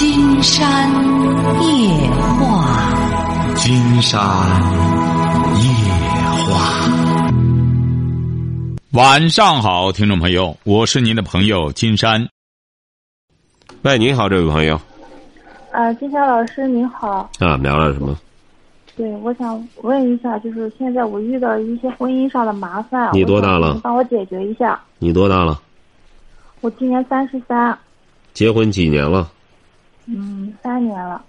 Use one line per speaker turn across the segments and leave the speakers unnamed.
金山夜话，
金山夜话。晚上好，听众朋友，我是您的朋友金山。
喂，你好，这位朋友。
啊，金山老师您好。
啊，聊了什么？
对，我想问一下，就是现在我遇到一些婚姻上的麻烦，
你多大了？
帮我解决一下。
你多大了？
我今年三十三。
结婚几年了？
嗯，三年了。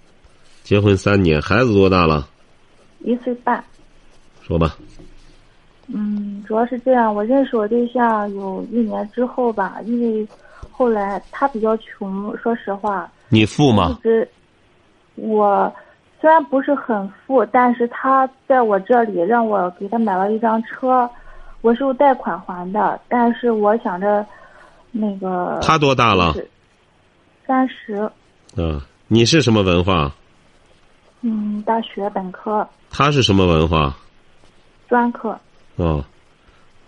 结婚三年，孩子多大了？
一岁半。
说吧。
嗯，主要是这样，我认识我对象有一年之后吧，因为后来他比较穷，说实话。
你富吗？
一直，我虽然不是很富，但是他在我这里让我给他买了一张车，我是用贷款还的，但是我想着，那个。
他多大了？
三十。
嗯，你是什么文化？
嗯，大学本科。
他是什么文化？
专科。
哦，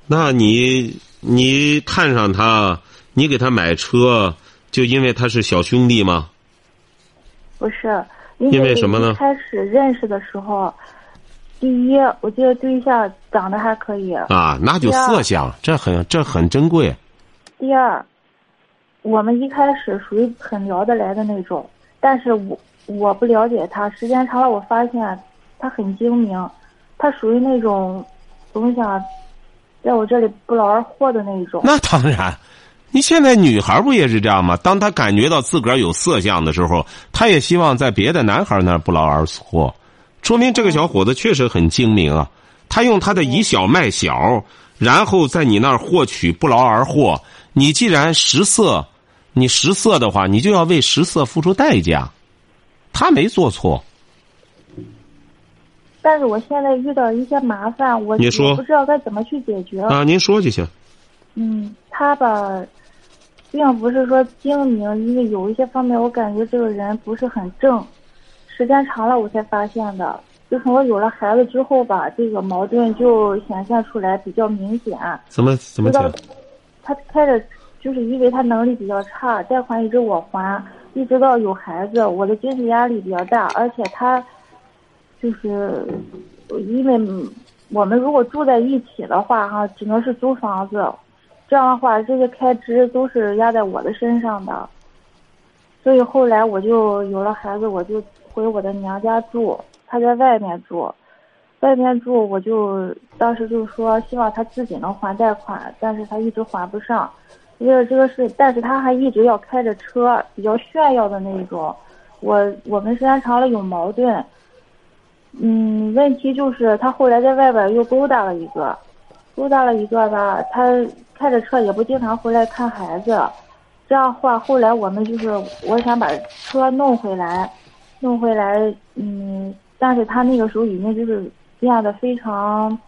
那你你看上他，你给他买车，就因为他是小兄弟吗？
不是，
因为什么呢？
开始认识的时候，第一，我觉得对象长得还可以。
啊，那就色相，这很这很珍贵。
第二。我们一开始属于很聊得来的那种，但是我我不了解他，时间长了我发现他很精明，他属于那种总想在我这里不劳而获的那一种。
那当然，你现在女孩不也是这样吗？当她感觉到自个儿有色相的时候，她也希望在别的男孩那儿不劳而获，说明这个小伙子确实很精明啊。他用他的以小卖小，然后在你那儿获取不劳而获。你既然食色。你食色的话，你就要为食色付出代价。他没做错，
但是我现在遇到一些麻烦，我
你说
不知道该怎么去解决
啊？您说就行。
嗯，他吧，并不是说精明，因为有一些方面我感觉这个人不是很正。时间长了，我才发现的。就从我有了孩子之后吧，这个矛盾就显现出来比较明显。
怎么怎么讲？
他开着。就是因为他能力比较差，贷款一直我还，一直到有孩子，我的经济压力比较大，而且他，就是因为我们如果住在一起的话，哈，只能是租房子，这样的话这些开支都是压在我的身上的，所以后来我就有了孩子，我就回我的娘家住，他在外面住，外面住我就当时就说希望他自己能还贷款，但是他一直还不上。为了这个事，但是他还一直要开着车，比较炫耀的那一种。我我们时间长了有矛盾。嗯，问题就是他后来在外边又勾搭了一个，勾搭了一个吧，他开着车也不经常回来看孩子。这样话，后来我们就是我想把车弄回来，弄回来，嗯，但是他那个时候已经就是变得非常，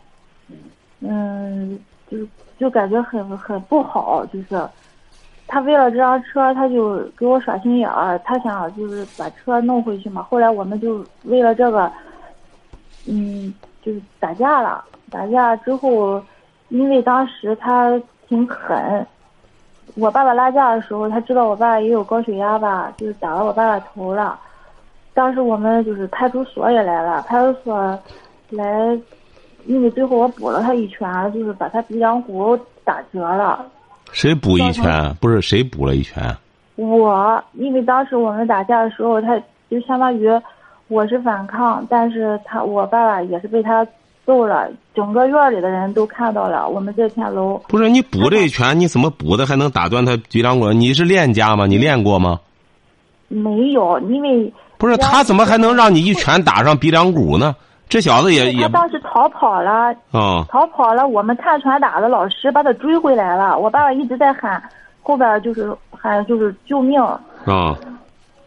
嗯，就是。就感觉很很不好，就是他为了这辆车，他就给我耍心眼儿，他想就是把车弄回去嘛。后来我们就为了这个，嗯，就是打架了。打架之后，因为当时他挺狠，我爸爸拉架的时候，他知道我爸也有高血压吧，就是打了我爸爸头了。当时我们就是派出所也来了，派出所来。因为最后我补了他一拳，就是把他鼻梁骨打折了。
谁补一拳？不是谁补了一拳？
我，因为当时我们打架的时候，他就相当于我是反抗，但是他我爸爸也是被他揍了，整个院里的人都看到了。我们这片楼
不是你补这一拳，你怎么补的还能打断他鼻梁骨？你是练家吗？你练过吗？
没有，因为
不是他怎么还能让你一拳打上鼻梁骨呢？这小子也也，
他当时逃跑了，
啊，
逃跑了。我们看传打的老师把他追回来了。我爸爸一直在喊，后边就是喊就是救命。
啊，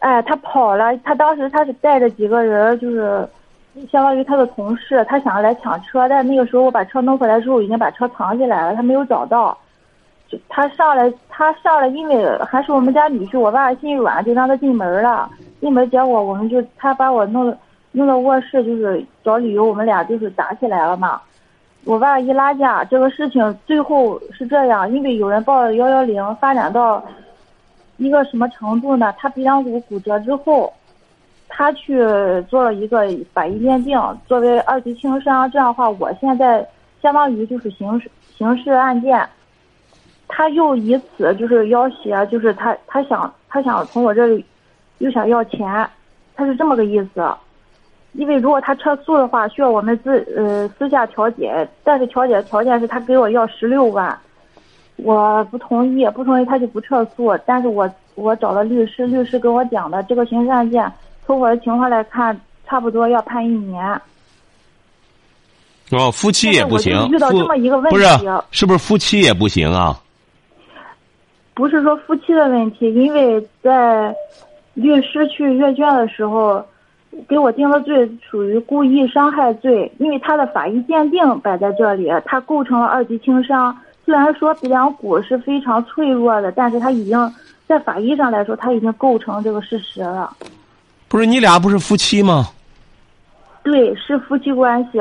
哎，他跑了。他当时他是带着几个人，就是相当于他的同事，他想来抢车。但那个时候我把车弄回来之后，已经把车藏起来了，他没有找到。就他上来，他上来，因为还是我们家女婿，我爸心软，就让他进门了。进门结果我们就他把我弄。弄到卧室就是找理由，我们俩就是打起来了嘛。我爸一拉架，这个事情最后是这样，因为有人报了幺幺零，发展到一个什么程度呢？他鼻梁骨骨折之后，他去做了一个法医鉴定，作为二级轻伤。这样的话，我现在相当于就是刑事刑事案件。他又以此就是要挟，就是他他想他想从我这里又想要钱，他是这么个意思。因为如果他撤诉的话，需要我们自呃私下调解，但是调解的条件是他给我要十六万，我不同意，不同意他就不撤诉。但是我我找了律师，律师跟我讲的这个刑事案件，从我的情况来看，差不多要判一年。
哦，夫妻也不行，
遇到这么一个问题，
不是是不是夫妻也不行啊？
不是说夫妻的问题，因为在律师去阅卷的时候。给我定的罪属于故意伤害罪，因为他的法医鉴定摆在这里，他构成了二级轻伤。虽然说鼻梁骨是非常脆弱的，但是他已经在法医上来说，他已经构成这个事实了。
不是你俩不是夫妻吗？
对，是夫妻关系，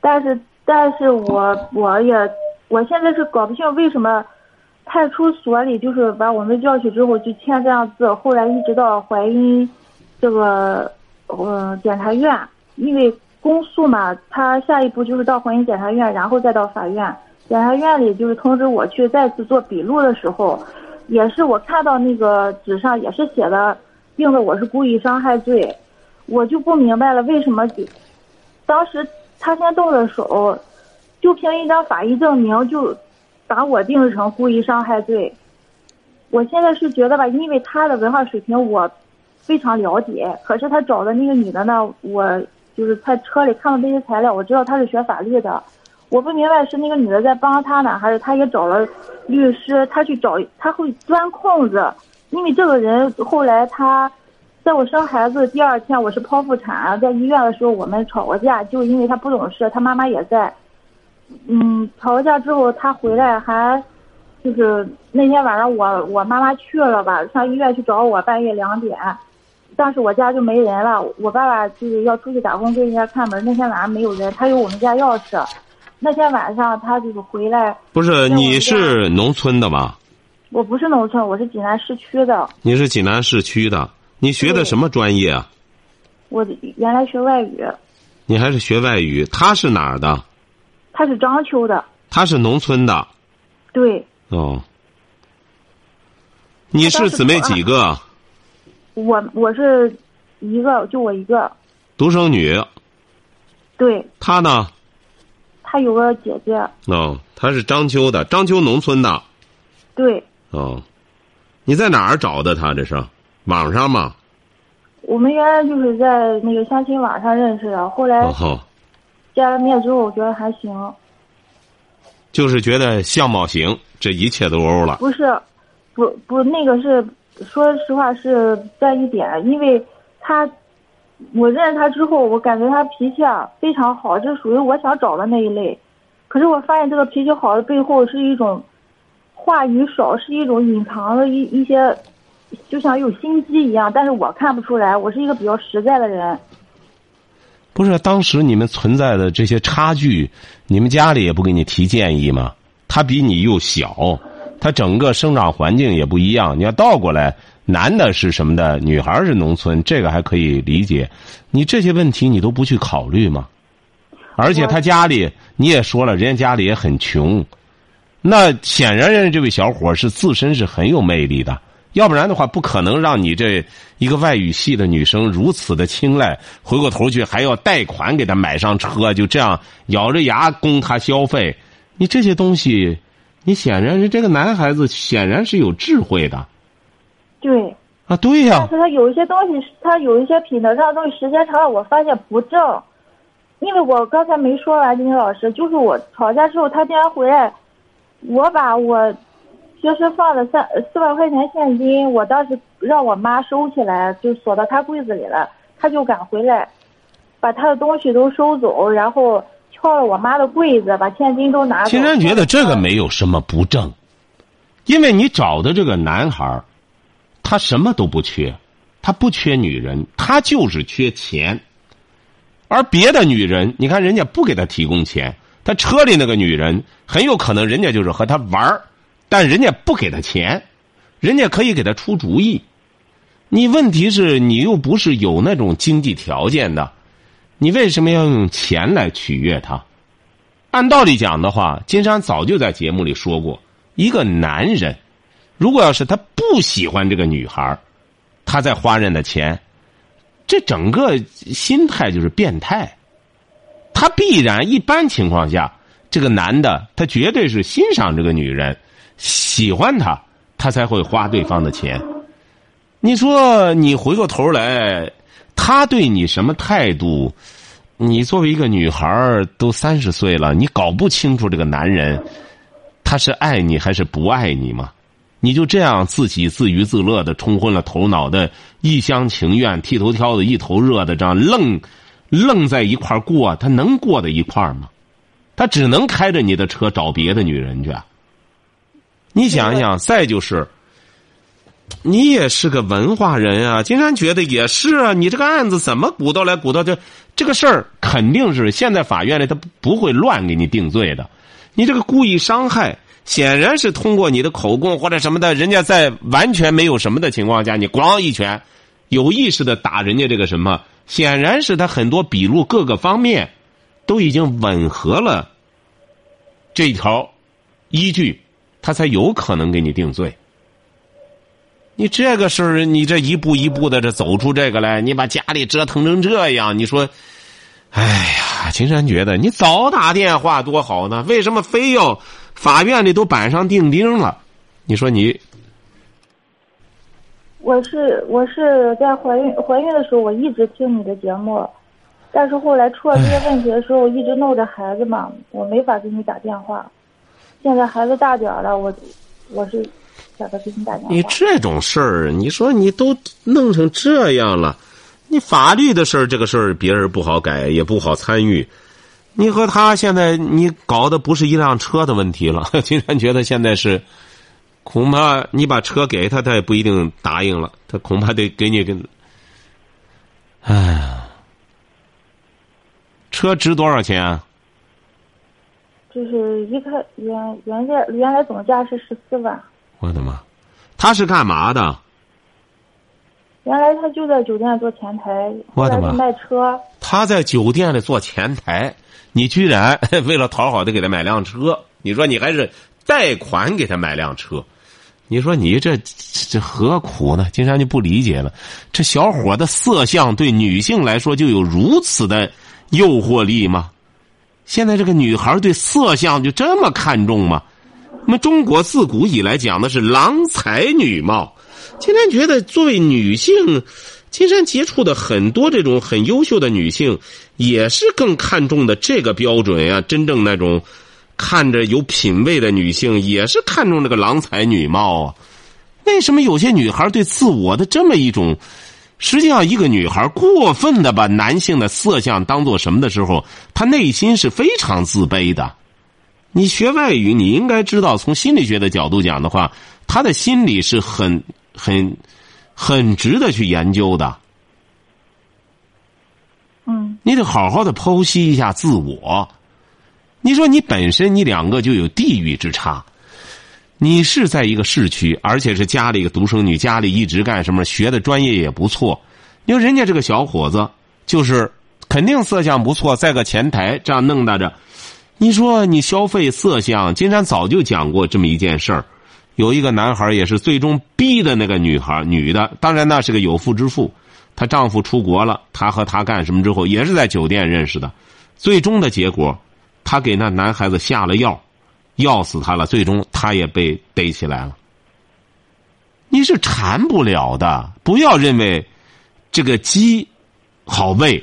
但是但是我我也我现在是搞不清为什么派出所里就是把我们叫去之后就签这样字，后来一直到怀孕这个。呃，检察院，因为公诉嘛，他下一步就是到婚姻检察院，然后再到法院。检察院里就是通知我去再次做笔录的时候，也是我看到那个纸上也是写的，定的我是故意伤害罪，我就不明白了为什么，当时他先动的手，就凭一张法医证明就把我定成故意伤害罪。我现在是觉得吧，因为他的文化水平我。非常了解，可是他找的那个女的呢？我就是在车里看到这些材料，我知道她是学法律的。我不明白是那个女的在帮他呢，还是他也找了律师？他去找，他会钻空子。因为这个人后来他，在我生孩子第二天，我是剖腹产，在医院的时候我们吵过架，就因为他不懂事，他妈妈也在。嗯，吵过架之后他回来还，就是那天晚上我我妈妈去了吧，上医院去找我，半夜两点。当时我家就没人了，我爸爸就是要出去打工跟人家看门。那天晚上没有人，他有我们家钥匙。那天晚上他就是回来。
不是你是农村的吧？
我不是农村，我是济南市区的。
你是济南市区的，你学的什么专业啊？
我原来学外语。
你还是学外语？他是哪儿的？
他是章丘的。
他是农村的。
对。
哦。你是姊妹几个？
我我是一个，就我一个
独生女。
对。
他呢？
他有个姐姐。
哦，他是章丘的，章丘农村的。
对。
哦，你在哪儿找的他？这是网上吗？
我们原来就是在那个相亲网上认识的，后来见了面之后，我觉得还行。
就是觉得相貌行，这一切都欧了。
不是，不不，那个是。说实话是在一点，因为他，我认识他之后，我感觉他脾气啊非常好，就属于我想找的那一类。可是我发现这个脾气好的背后是一种话语少，是一种隐藏的一一些，就像有心机一样。但是我看不出来，我是一个比较实在的人。
不是，当时你们存在的这些差距，你们家里也不给你提建议吗？他比你又小。他整个生长环境也不一样，你要倒过来，男的是什么的，女孩是农村，这个还可以理解。你这些问题你都不去考虑吗？而且他家里你也说了，人家家里也很穷，那显然人家这位小伙是自身是很有魅力的，要不然的话不可能让你这一个外语系的女生如此的青睐，回过头去还要贷款给他买上车，就这样咬着牙供他消费，你这些东西。你显然是这个男孩子，显然是有智慧的。
对。
啊，对呀。
但是他有一些东西，他有一些品德上的东西，时间长了我发现不正。因为我刚才没说完，金老师，就是我吵架之后，他竟然回来，我把我平时放的三四万块钱现金，我当时让我妈收起来，就锁到他柜子里了，他就敢回来，把他的东西都收走，然后。撬了我妈的柜子，把现金都拿走。
竟然觉得这个没有什么不正，因为你找的这个男孩他什么都不缺，他不缺女人，他就是缺钱。而别的女人，你看人家不给他提供钱，他车里那个女人很有可能人家就是和他玩但人家不给他钱。人家可以给他出主意。你问题是你又不是有那种经济条件的，你为什么要用钱来取悦他？按道理讲的话，金山早就在节目里说过，一个男人，如果要是他不喜欢这个女孩他在花人的钱，这整个心态就是变态。他必然一般情况下，这个男的他绝对是欣赏这个女人，喜欢她，他才会花对方的钱。你说你回过头来，他对你什么态度？你作为一个女孩都三十岁了，你搞不清楚这个男人他是爱你还是不爱你吗？你就这样自己自娱自乐的冲昏了头脑的，一厢情愿、剃头挑子、一头热的这样愣愣在一块过，他能过在一块吗？他只能开着你的车找别的女人去。你想想，再就是。你也是个文化人啊，金山觉得也是啊。你这个案子怎么鼓捣来鼓捣这这个事儿，肯定是现在法院里他不会乱给你定罪的。你这个故意伤害，显然是通过你的口供或者什么的，人家在完全没有什么的情况下，你咣一拳，有意识的打人家这个什么，显然是他很多笔录各个方面都已经吻合了这一条依据，他才有可能给你定罪。你这个事儿，你这一步一步的这走出这个来，你把家里折腾成这样，你说，哎呀，金山觉得你早打电话多好呢，为什么非要法院里都板上钉钉了？你说你，
我是我是在怀孕怀孕的时候，我一直听你的节目，但是后来出了这些问题的时候，一直弄着孩子嘛，我没法给你打电话。现在孩子大点了，我我是。
你这种事儿，你说你都弄成这样了，你法律的事儿，这个事儿别人不好改，也不好参与。你和他现在你搞的不是一辆车的问题了，竟然觉得现在是，恐怕你把车给他，他也不一定答应了，他恐怕得给你个，哎呀，车值多少钱？
啊就是一开原原价原来总价是十四万。
我的妈，他是干嘛的？
原来他就在酒店做前台，
我的妈，
卖车。
他在酒店里做前台，你居然 为了讨好他给他买辆车？你说你还是贷款给他买辆车？你说你这这何苦呢？金山就不理解了。这小伙的色相对女性来说就有如此的诱惑力吗？现在这个女孩对色相就这么看重吗？我们中国自古以来讲的是郎才女貌，金山觉得作为女性，金山接触的很多这种很优秀的女性，也是更看重的这个标准呀。真正那种看着有品位的女性，也是看重这个郎才女貌啊。为什么有些女孩对自我的这么一种，实际上一个女孩过分的把男性的色相当做什么的时候，她内心是非常自卑的。你学外语，你应该知道，从心理学的角度讲的话，他的心理是很、很、很值得去研究的。
嗯，
你得好好的剖析一下自我。你说你本身你两个就有地域之差，你是在一个市区，而且是家里一个独生女，家里一直干什么，学的专业也不错。你说人家这个小伙子就是肯定色相不错，在个前台这样弄到着。你说你消费色相，金山早就讲过这么一件事儿。有一个男孩也是最终逼的那个女孩，女的，当然那是个有妇之夫。她丈夫出国了，她和他干什么之后，也是在酒店认识的。最终的结果，她给那男孩子下了药，药死他了。最终他也被逮起来了。你是馋不了的，不要认为这个鸡好喂，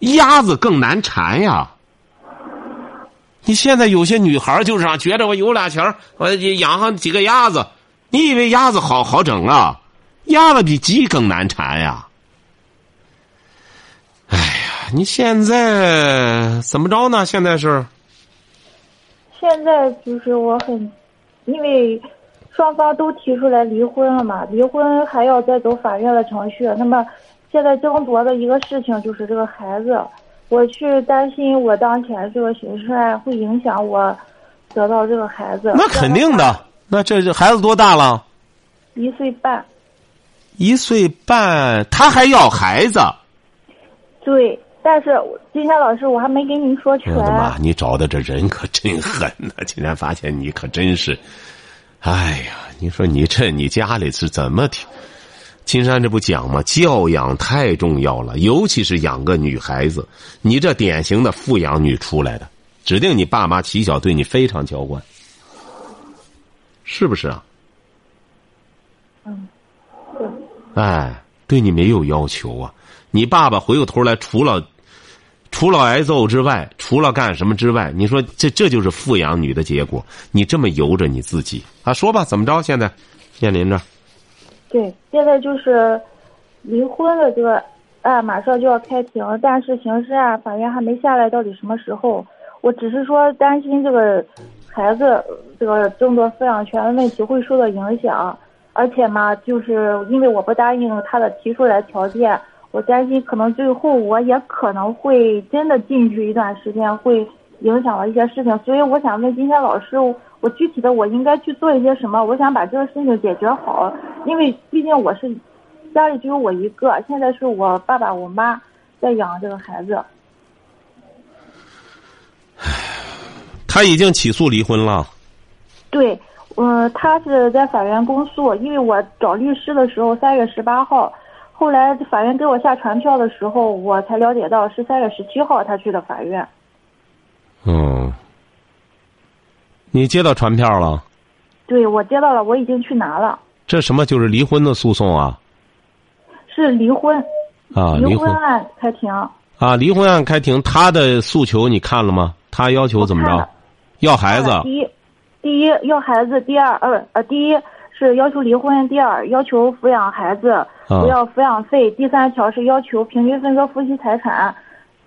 鸭子更难馋呀。你现在有些女孩就是啊，觉得我有俩钱我养上几个鸭子。你以为鸭子好好整啊？鸭子比鸡更难缠呀！哎呀，你现在怎么着呢？现在是？
现在就是我很，因为双方都提出来离婚了嘛，离婚还要再走法院的程序。那么现在争夺的一个事情就是这个孩子。我去担心，我当前这个刑事案会影响我得到这个孩子。
那肯定的，那这这孩子多大了？
一岁半。
一岁半，他还要孩子。
对，但是今天老师我还没跟您说全。
我的妈！你找的这人可真狠呐！今天发现你可真是，哎呀，你说你这你家里是怎么听？金山这不讲吗？教养太重要了，尤其是养个女孩子。你这典型的富养女出来的，指定你爸妈起小对你非常娇惯，是不是啊？
嗯，对。
哎，对你没有要求啊！你爸爸回过头来，除了除了挨揍之外，除了干什么之外，你说这这就是富养女的结果。你这么由着你自己啊？说吧，怎么着？现在面临着？
对，现在就是离婚的这个案马上就要开庭，但是刑事案法院还没下来，到底什么时候？我只是说担心这个孩子这个争夺抚养权的问题会受到影响。而且嘛，就是因为我不答应他的提出来条件，我担心可能最后我也可能会真的进去一段时间，会影响了一些事情。所以我想问今天老师，我具体的我应该去做一些什么？我想把这个事情解决好，因为毕竟我是家里只有我一个，现在是我爸爸我妈在养这个孩子。
他已经起诉离婚了。
对。嗯，他是在法院公诉，因为我找律师的时候三月十八号，后来法院给我下传票的时候，我才了解到是三月十七号他去的法院。
嗯，你接到传票了？
对，我接到了，我已经去拿了。
这什么？就是离婚的诉讼啊？
是离婚。
啊，
离婚案开庭。
啊，离婚案开庭，他的诉求你看了吗？他要求怎么着？要孩子。
第一。第一要孩子，第二呃呃，第一是要求离婚，第二要求抚养孩子，不要抚养费，第三条是要求平均分割夫妻财产。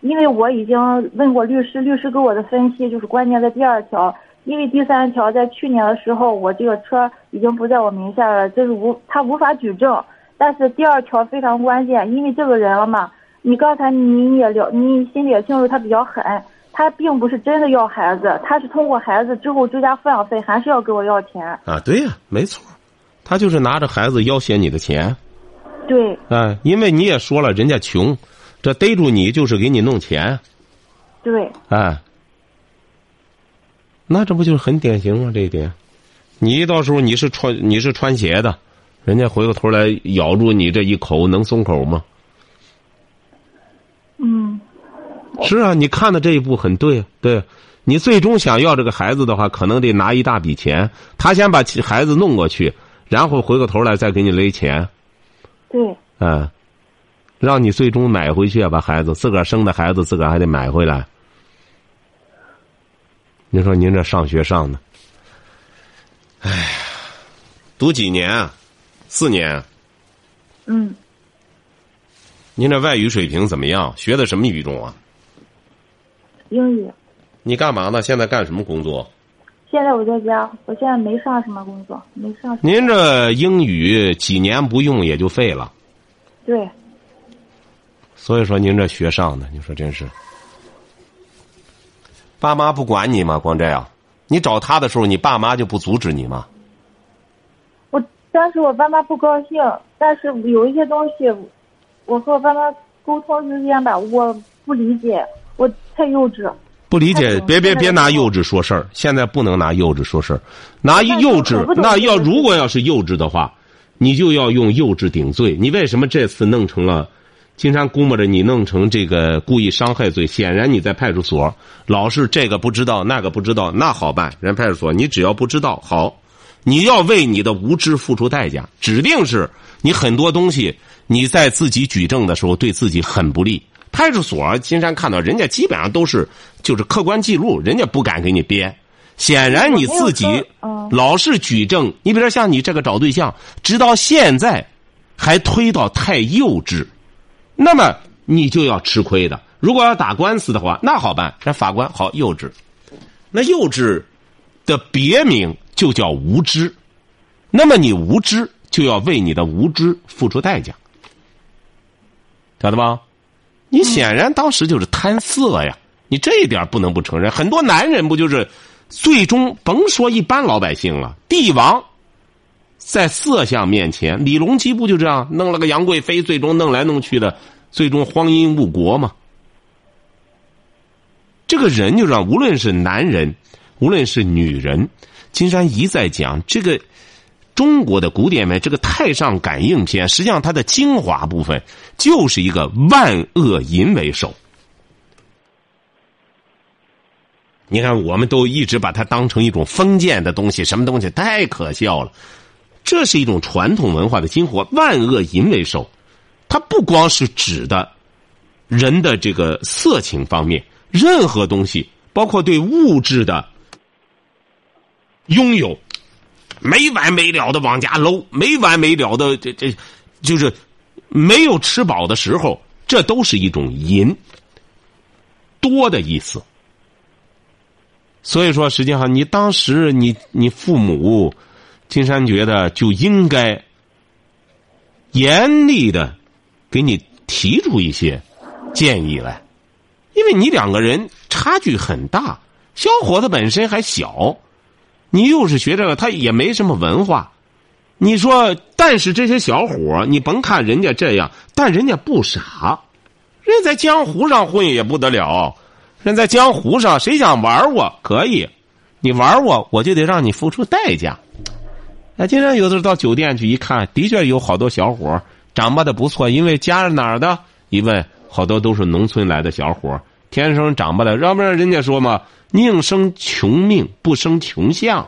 因为我已经问过律师，律师给我的分析就是关键在第二条，因为第三条在去年的时候我这个车已经不在我名下了，这是无他无法举证。但是第二条非常关键，因为这个人了嘛，你刚才你也了，你心里也清楚他比较狠。他并不是真的要孩子，他是通过孩子之后追加抚养费，还是要给我要钱
啊？对呀，没错，他就是拿着孩子要挟你的钱。
对。
啊，因为你也说了，人家穷，这逮住你就是给你弄钱。
对。
哎，那这不就是很典型吗？这一点，你到时候你是穿你是穿鞋的，人家回过头来咬住你这一口，能松口吗？
嗯。
是啊，你看的这一步很对，对，你最终想要这个孩子的话，可能得拿一大笔钱。他先把孩子弄过去，然后回过头来再给你勒钱。
对。
嗯，让你最终买回去，把孩子自个儿生的孩子自个儿还得买回来。你说您这上学上的，哎呀，读几年？四年。
嗯。
您这外语水平怎么样？学的什么语种啊？
英语，
你干嘛呢？现在干什么工作？
现在我在家，我现在没上什么工作，没上。
您这英语几年不用也就废了。
对。
所以说您这学上的，你说真是。爸妈不管你吗？光这样，你找他的时候，你爸妈就不阻止你吗？
我当时我爸妈不高兴，但是有一些东西，我和我爸妈沟通之间吧，我不理解。我太幼稚，
不理解，别别别拿幼稚说事儿。现在不能拿幼稚说事儿，拿幼稚那要如果要是幼稚的话，你就要用幼稚顶罪。你为什么这次弄成了？金山估摸着你弄成这个故意伤害罪，显然你在派出所老是这个不知道那个不知道，那好办。人派出所你只要不知道好，你要为你的无知付出代价，指定是你很多东西你在自己举证的时候对自己很不利。派出所，金山看到人家基本上都是就是客观记录，人家不敢给你编。显然你自己老是举证，你比如说像你这个找对象，直到现在还推到太幼稚，那么你就要吃亏的。如果要打官司的话，那好办，那法官好幼稚。那幼稚的别名就叫无知，那么你无知就要为你的无知付出代价，晓得吧？你显然当时就是贪色呀！你这一点不能不承认。很多男人不就是最终甭说一般老百姓了，帝王在色相面前，李隆基不就这样弄了个杨贵妃，最终弄来弄去的，最终荒淫误国吗？这个人就让无论是男人，无论是女人，金山一再讲这个中国的古典美，这个太上感应篇，实际上它的精华部分就是一个万恶淫为首。你看，我们都一直把它当成一种封建的东西，什么东西太可笑了。这是一种传统文化的精华，万恶淫为首。它不光是指的人的这个色情方面，任何东西，包括对物质的拥有，没完没了的往家搂，没完没了的这这，就是没有吃饱的时候，这都是一种淫，多的意思。所以说，实际上你当时你你父母，金山觉得就应该严厉的给你提出一些建议来，因为你两个人差距很大，小伙子本身还小，你又是学这个，他也没什么文化。你说，但是这些小伙你甭看人家这样，但人家不傻，人在江湖上混也不得了。人在江湖上，谁想玩我可以，你玩我，我就得让你付出代价。那经常有的时候到酒店去一看，的确有好多小伙长得的不错，因为家是哪儿的？一问，好多都是农村来的小伙天生长不的，要不然人家说嘛，宁生穷命，不生穷相。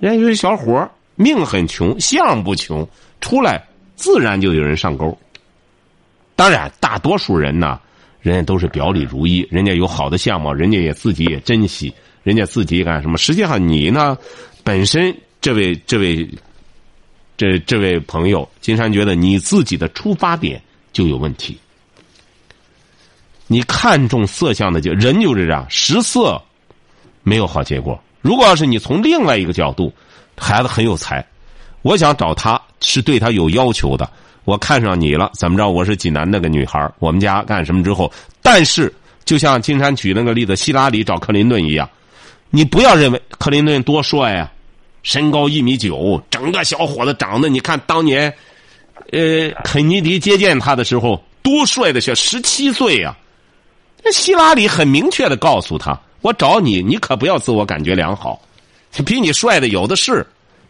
人家有些小伙命很穷，相不穷，出来自然就有人上钩。当然，大多数人呢。人家都是表里如一，人家有好的相貌，人家也自己也珍惜，人家自己干什么？实际上你呢，本身这位这位这这位朋友，金山觉得你自己的出发点就有问题。你看重色相的就人就是这样，食色没有好结果。如果要是你从另外一个角度，孩子很有才，我想找他是对他有要求的。我看上你了，怎么着？我是济南那个女孩，我们家干什么之后？但是，就像金山举那个例子，希拉里找克林顿一样，你不要认为克林顿多帅呀，身高一米九，整个小伙子长得，你看当年，呃，肯尼迪接见他的时候多帅的，小十七岁呀。那希拉里很明确的告诉他：“我找你，你可不要自我感觉良好，比你帅的有的是，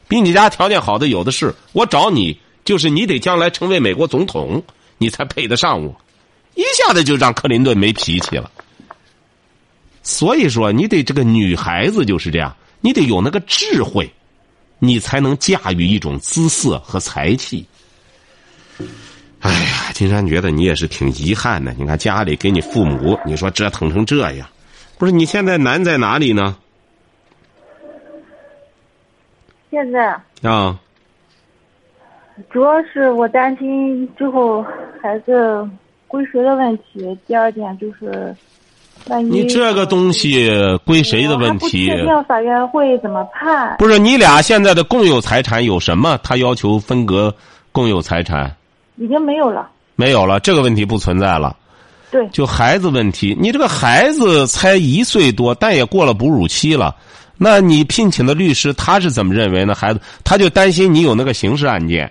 比你家条件好的有的是，我找你。”就是你得将来成为美国总统，你才配得上我，一下子就让克林顿没脾气了。所以说，你得这个女孩子就是这样，你得有那个智慧，你才能驾驭一种姿色和才气。哎呀，金山觉得你也是挺遗憾的。你看家里给你父母，你说折腾成这样，不是？你现在难在哪里呢？
现在
啊。
主要是我担心之后孩子归谁的问题。第二点就是，万一
你这个东西归谁的问题？
不确定法院会怎么判。
不是你俩现在的共有财产有什么？他要求分割共有财产，
已经没有了。
没有了，这个问题不存在了。
对，
就孩子问题，你这个孩子才一岁多，但也过了哺乳期了。那你聘请的律师他是怎么认为呢？孩子他就担心你有那个刑事案件。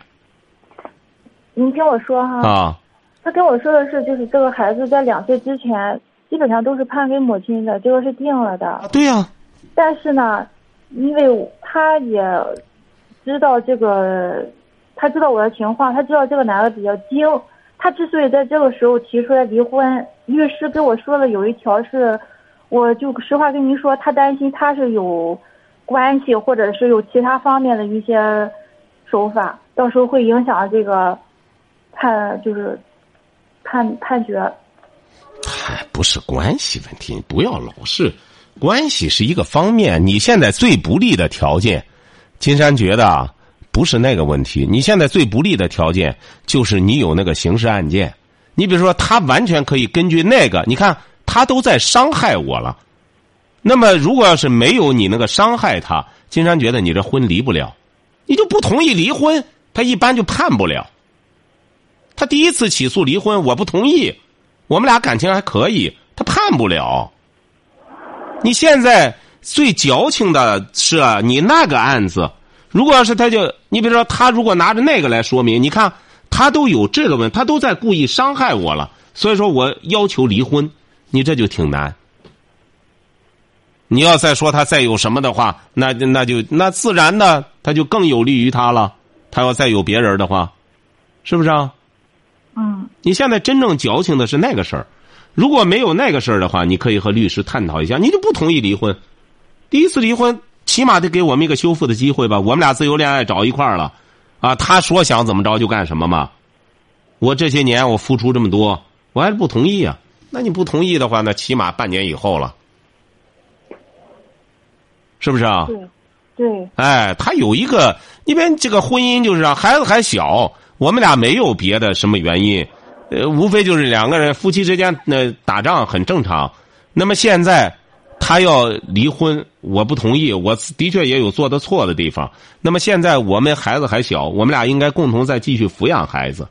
您听我说哈，
啊，
他跟我说的是，就是这个孩子在两岁之前，基本上都是判给母亲的，这个是定了的。
对呀。
但是呢，因为他也知道这个，他知道我的情况，他知道这个男的比较精，他之所以在这个时候提出来离婚，律师跟我说了有一条是，我就实话跟您说，他担心他是有关系，或者是有其他方面的一些手法，到时候会影响这个。判就是判判决，
他哎不是关系问题，不要老是关系是一个方面。你现在最不利的条件，金山觉得，不是那个问题。你现在最不利的条件就是你有那个刑事案件。你比如说，他完全可以根据那个，你看他都在伤害我了。那么，如果要是没有你那个伤害他，金山觉得你这婚离不了，你就不同意离婚，他一般就判不了。他第一次起诉离婚，我不同意。我们俩感情还可以，他判不了。你现在最矫情的是，你那个案子如果要是他就你比如说他如果拿着那个来说明，你看他都有这个问，他都在故意伤害我了，所以说我要求离婚，你这就挺难。你要再说他再有什么的话，那那就那自然的他就更有利于他了。他要再有别人的话，是不是啊？
嗯
你现在真正矫情的是那个事儿，如果没有那个事儿的话，你可以和律师探讨一下，你就不同意离婚。第一次离婚，起码得给我们一个修复的机会吧？我们俩自由恋爱找一块儿了，啊，他说想怎么着就干什么嘛。我这些年我付出这么多，我还是不同意啊。那你不同意的话，那起码半年以后了，是不是啊？
对对
哎，他有一个，因为这个婚姻就是啊，孩子还小，我们俩没有别的什么原因，呃，无非就是两个人夫妻之间那、打仗很正常。那么现在他要离婚，我不同意，我的确也有做的错的地方。那么现在我们孩子还小，我们俩应该共同再继续抚养孩子。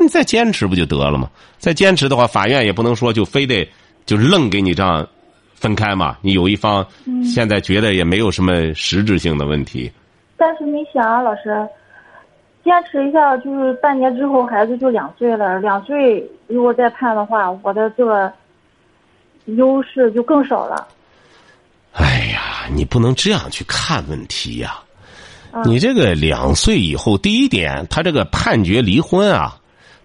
你再坚持不就得了吗？再坚持的话，法院也不能说就非得就愣给你这样分开嘛。你有一方现在觉得也没有什么实质性的问题。
但是你想啊，老师，坚持一下，就是半年之后孩子就两岁了，两岁如果再判的话，我的这个优势就更少了。
哎呀，你不能这样去看问题呀、
嗯
你这个两岁以后，第一点，他这个判决离婚啊，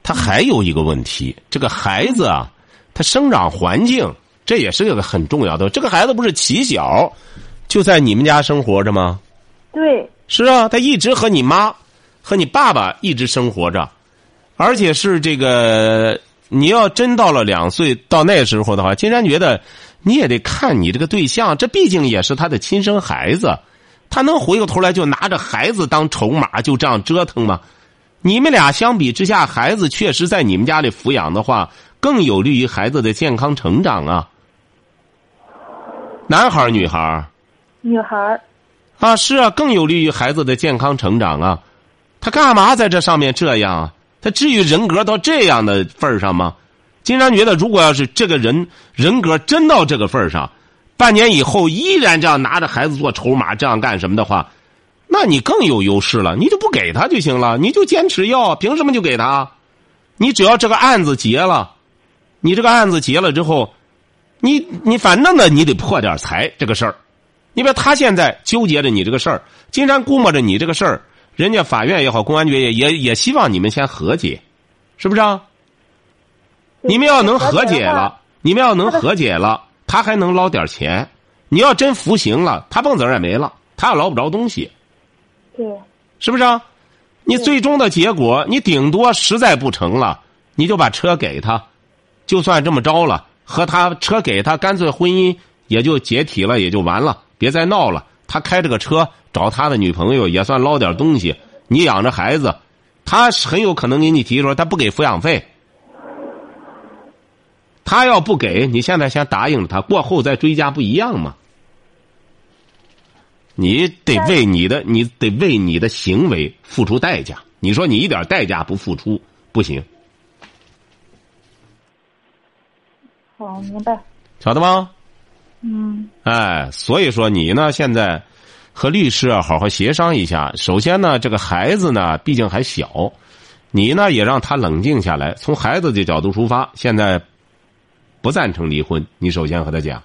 他还有一个问题，这个孩子啊，他生长环境这也是一个很重要的。这个孩子不是起小就在你们家生活着吗？
对
是啊，他一直和你妈和你爸爸一直生活着，而且是这个，你要真到了两岁到那时候的话，金山觉得你也得看你这个对象，这毕竟也是他的亲生孩子，他能回过头来就拿着孩子当筹码就这样折腾吗？你们俩相比之下，孩子确实在你们家里抚养的话，更有利于孩子的健康成长啊。男孩儿女孩儿
女孩儿
啊，是啊，更有利于孩子的健康成长啊。他干嘛在这上面这样啊？他至于人格到这样的份儿上吗？金山觉得，如果要是这个人人格真到这个份儿上，半年以后依然这样拿着孩子做筹码，这样干什么的话，那你更有优势了。你就不给他就行了，你就坚持要，凭什么就给他？你只要这个案子结了，你这个案子结了之后，你你反正呢，你得破点财这个事儿。你别他现在纠结着你这个事儿，金山估摸着你这个事儿，人家法院也好，公安局也也也希望你们先和解，是不是啊？你们要能和解了，你们要能和解了，他还能捞点钱。你要真服刑了，他蹦子儿也没了，他也捞不着东西，
对
是不是啊？你最终的结果，你顶多实在不成了，你就把车给他，就算这么着了，和他车给他，干脆婚姻也就解体了，也就完了，别再闹了。他开着个车找他的女朋友，也算捞点东西。你养着孩子，他很有可能给你提出他不给抚养费，他要不给你现在先答应了他，过后再追加不一样吗？你得为你的，你得为你的行为付出代价。你说你一点代价不付出不行，
好明白。
晓得吗？
嗯
哎，所以说你呢，现在和律师啊好好协商一下。首先呢，这个孩子呢，毕竟还小，你呢也让他冷静下来，从孩子的角度出发。现在不赞成离婚，你首先和他讲。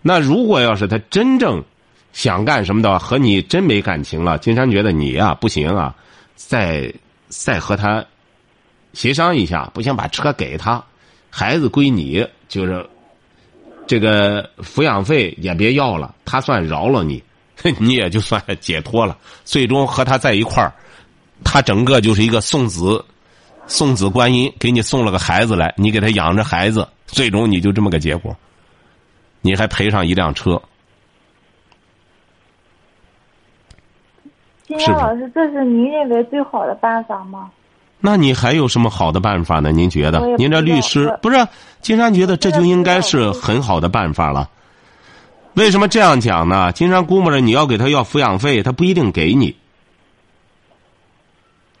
那如果要是他真正想干什么的话，和你真没感情了，金山觉得你呀、不行啊，再再和他协商一下，不行把车给他，孩子归你，就是这个抚养费也别要了，他算饶了你，你也就算解脱了。最终和他在一块儿，他整个就是一个送子送子观音，给你送了个孩子来，你给他养着孩子，最终你就这么个结果，你还赔上一辆车。
金山老师，这是您认为最好的办法吗？
那你还有什么好的办法呢？您觉得您这律师不是金山觉得这就应该是很好的办法了。为什么这样讲呢？金山估摸着你要给他要抚养费，他不一定给你，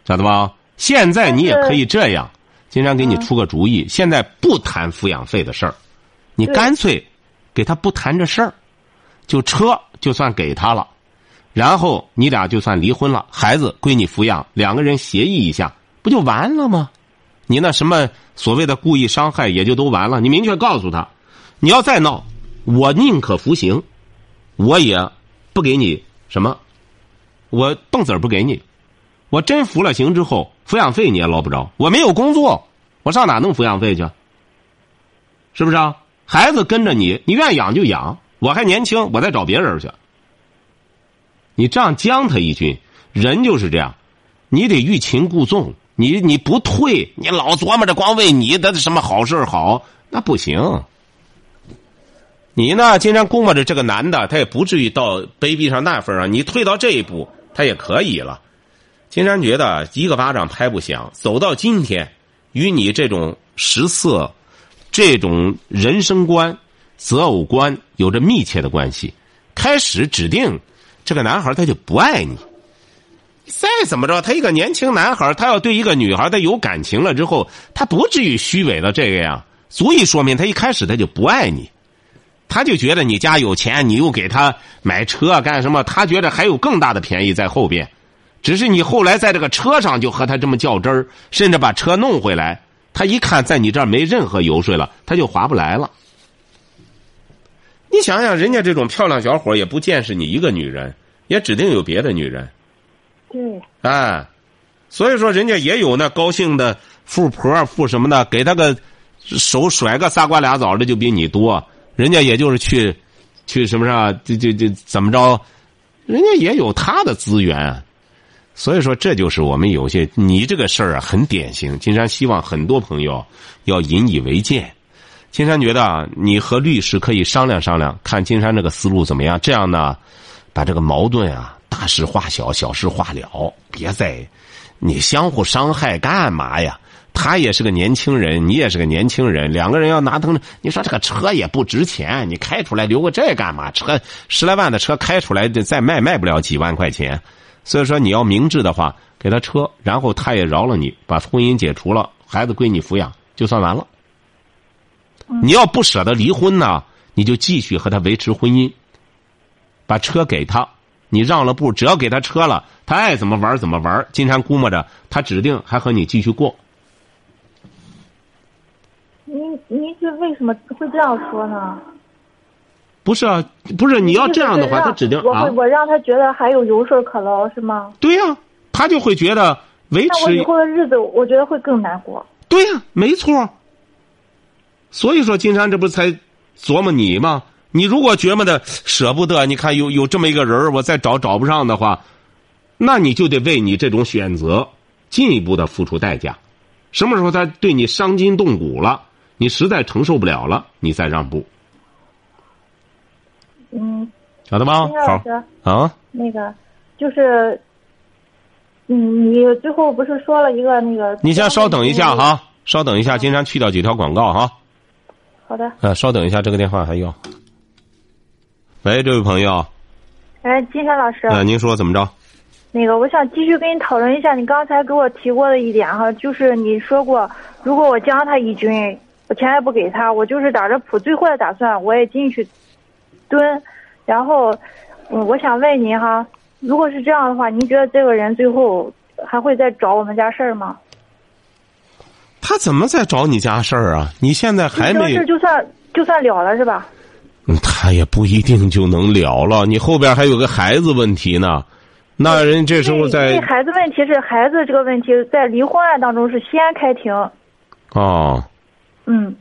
晓得吧？现在你也可以这样，金山给你出个主意，现在不谈抚养费的事儿，你干脆给他不谈这事儿，就车就算给他了。然后你俩就算离婚了，孩子归你抚养，两个人协议一下，不就完了吗？你那什么所谓的故意伤害也就都完了。你明确告诉他，你要再闹，我宁可服刑，我也不给你什么，我蹦子儿不给你。我真服了刑之后，抚养费你也捞不着。我没有工作，我上哪弄抚养费去？是不是啊？孩子跟着你，你愿意养就养。我还年轻，我再找别人去。你这样将他一军，人就是这样，你得欲擒故纵。你你不退，你老琢磨着光为你的什么好事好，那不行。你呢，经常估摸着这个男的，他也不至于到卑鄙上那份上。你退到这一步，他也可以了。金山觉得一个巴掌拍不响，走到今天，与你这种食色、这种人生观、择偶观有着密切的关系。开始指定这个男孩他就不爱你，再怎么着，他一个年轻男孩，他要对一个女孩他有感情了之后，他不至于虚伪到这个样，足以说明他一开始他就不爱你。他就觉得你家有钱，你又给他买车干什么？他觉得还有更大的便宜在后边。只是你后来在这个车上就和他这么较真儿，甚至把车弄回来。他一看在你这儿没任何油水了，他就划不来了。你想想，人家这种漂亮小伙也不见识你一个女人，也指定有别的女人。
对，
哎，所以说人家也有那高兴的富婆、富什么的，给他个手甩个仨瓜俩枣的就比你多。人家也就是去，去什么啥，就就就怎么着？人家也有他的资源。所以说，这就是我们有些你这个事儿啊，很典型。金山希望很多朋友要引以为戒。金山觉得啊，你和律师可以商量商量，看金山这个思路怎么样。这样呢，把这个矛盾啊，大事化小，小事化了，别再你相互伤害干嘛呀？他也是个年轻人，你也是个年轻人，两个人要拿灯，你说这个车也不值钱，你开出来留个这干嘛？车十来万的车开出来再卖卖不了几万块钱。所以说，你要明智的话，给他车，然后他也饶了你，把婚姻解除了，孩子归你抚养，就算完了。你要不舍得离婚呢，你就继续和他维持婚姻。把车给他，你让了步，只要给他车了，他爱怎么玩怎么玩。金山估摸着，他指定还和你继续过。
您您是为什么会这样说呢？
不是啊，不是你要这样的话，他指定啊
我会，我让他觉得还有油水可捞是吗？
对呀、他就会觉得维持
那我以后的日子，我觉得会更难过。
对呀、没错。所以说，金山这不是才琢磨你吗？你如果觉么的舍不得，你看有有这么一个人儿我再找找不上的话，那你就得为你这种选择进一步的付出代价。什么时候他对你伤筋动骨了，你实在承受不了了，你再让步，
嗯，
晓得吗好
师，
啊，
那个就是，嗯，你最后不是说了一个那个？
你先稍等一下。哈，稍等一下，金山去掉几条广告哈。
好的。
呃，稍等一下，这个电话还要。喂，这位朋友，
哎，金山老师，
呃，您说怎么着？
那个我想继续跟你讨论一下你刚才给我提过的一点哈，就是你说过，如果我将他一军，我钱也不给他，我就是打着谱最坏的打算，我也进去蹲，然后，嗯，我想问您哈，如果是这样的话，您觉得这个人最后还会再找我们家事儿吗？
他怎么再找你家事儿啊？你现在还
这
没
事就算就算了了是吧？
嗯，他也不一定就能了了。你后边还有个孩子问题呢，那人这时候在
孩子问题是孩子这个问题在离婚案当中是先开庭，
哦，
嗯，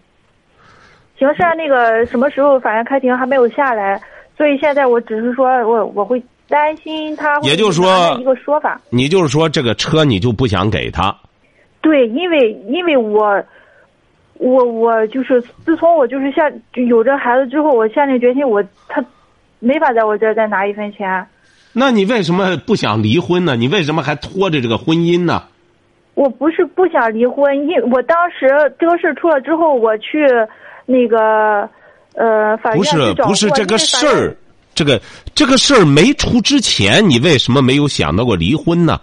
刑事案那个什么时候法院开庭还没有下来，所以现在我只是说我我会担心他
也就是说
一个说法，
你就是说这个车你就不想给他？
对，因为因为我我我就是自从我就是下有这孩子之后，我下定决心我他没法在我这儿再拿一分钱。
那你为什么不想离婚呢？你为什么还拖着这个婚姻呢？
我不是不想离婚，因我当时这个事出了之后，我去那个呃法院
不是不是这个事儿，这个这个事儿没出之前，你为什么没有想到过离婚呢？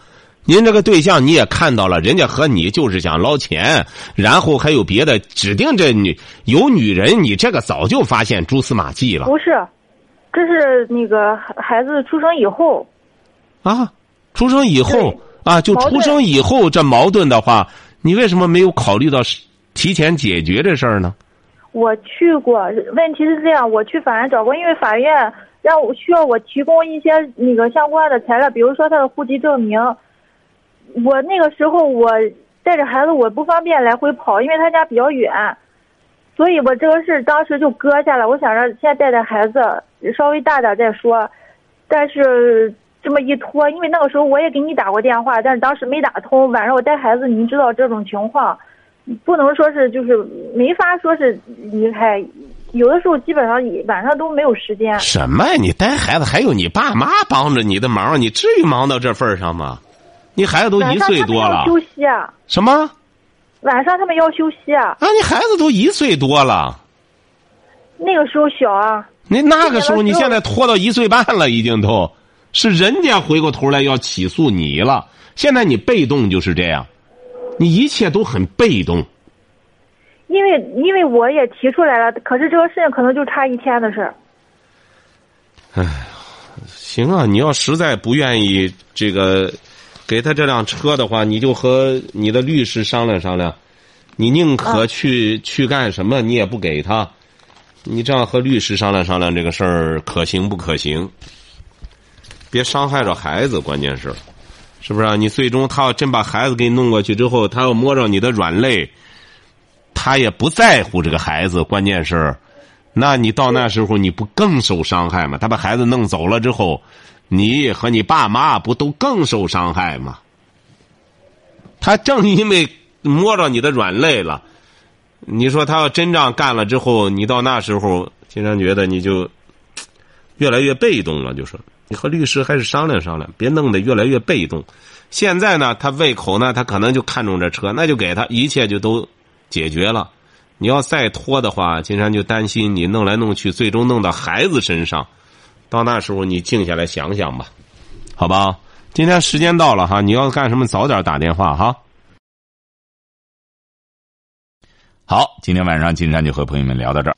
您这个对象你也看到了，人家和你就是想捞钱，然后还有别的，指定这女有女人，你这个早就发现蛛丝马迹了。
不是，这是那个孩孩子出生以后，
啊，出生以后啊，就出生以后这矛盾的话，你为什么没有考虑到提前解决这事儿呢？
我去过，问题是这样，我去法院找过，因为法院让我需要我提供一些那个相关的材料，比如说他的户籍证明。我那个时候我带着孩子，我不方便来回跑，因为他家比较远，所以我这个事当时就搁下了。我想着先带带孩子，稍微大点再说。但是这么一拖，因为那个时候我也给你打过电话，但是当时没打通。晚上我带孩子，您知道这种情况，不能说是就是没法说是离开，有的时候基本上晚上都没有时间。
什么呀？你带孩子还有你爸妈帮着你的忙，你至于忙到这份上吗？你孩子都一岁多了
要，休息啊，
什么
晚上他们要休息啊，
啊？你孩子都一岁多了，
那个时候小啊。
你那个时候，你现在拖到一岁半了，已经都是人家回过头来要起诉你了。现在你被动就是这样，你一切都很被动。
因为因为我也提出来了，可是这个事情可能就差一天的事儿。
哎行啊，你要实在不愿意这个给他这辆车的话，你就和你的律师商量商量。你宁可去、去干什么，你也不给他。你这样和律师商量商量这个事儿可行不可行？别伤害着孩子，关键是，是不是、啊？你最终他要真把孩子给你弄过去之后，他要摸着你的软肋，他也不在乎这个孩子。关键是，那你到那时候你不更受伤害吗？他把孩子弄走了之后，你和你爸妈不都更受伤害吗？他正因为摸着你的软肋了，你说他要真这样干了之后，你到那时候，经常觉得你就越来越被动了。就是你和律师还是商量商量，别弄得越来越被动。现在呢，他胃口呢，他可能就看中这车，那就给他，一切就都解决了。你要再拖的话，金山就担心你弄来弄去，最终弄到孩子身上。到那时候，你静下来想想吧，好吧？今天时间到了哈，你要干什么早点打电话哈。
好，今天晚上金山就和朋友们聊到这儿。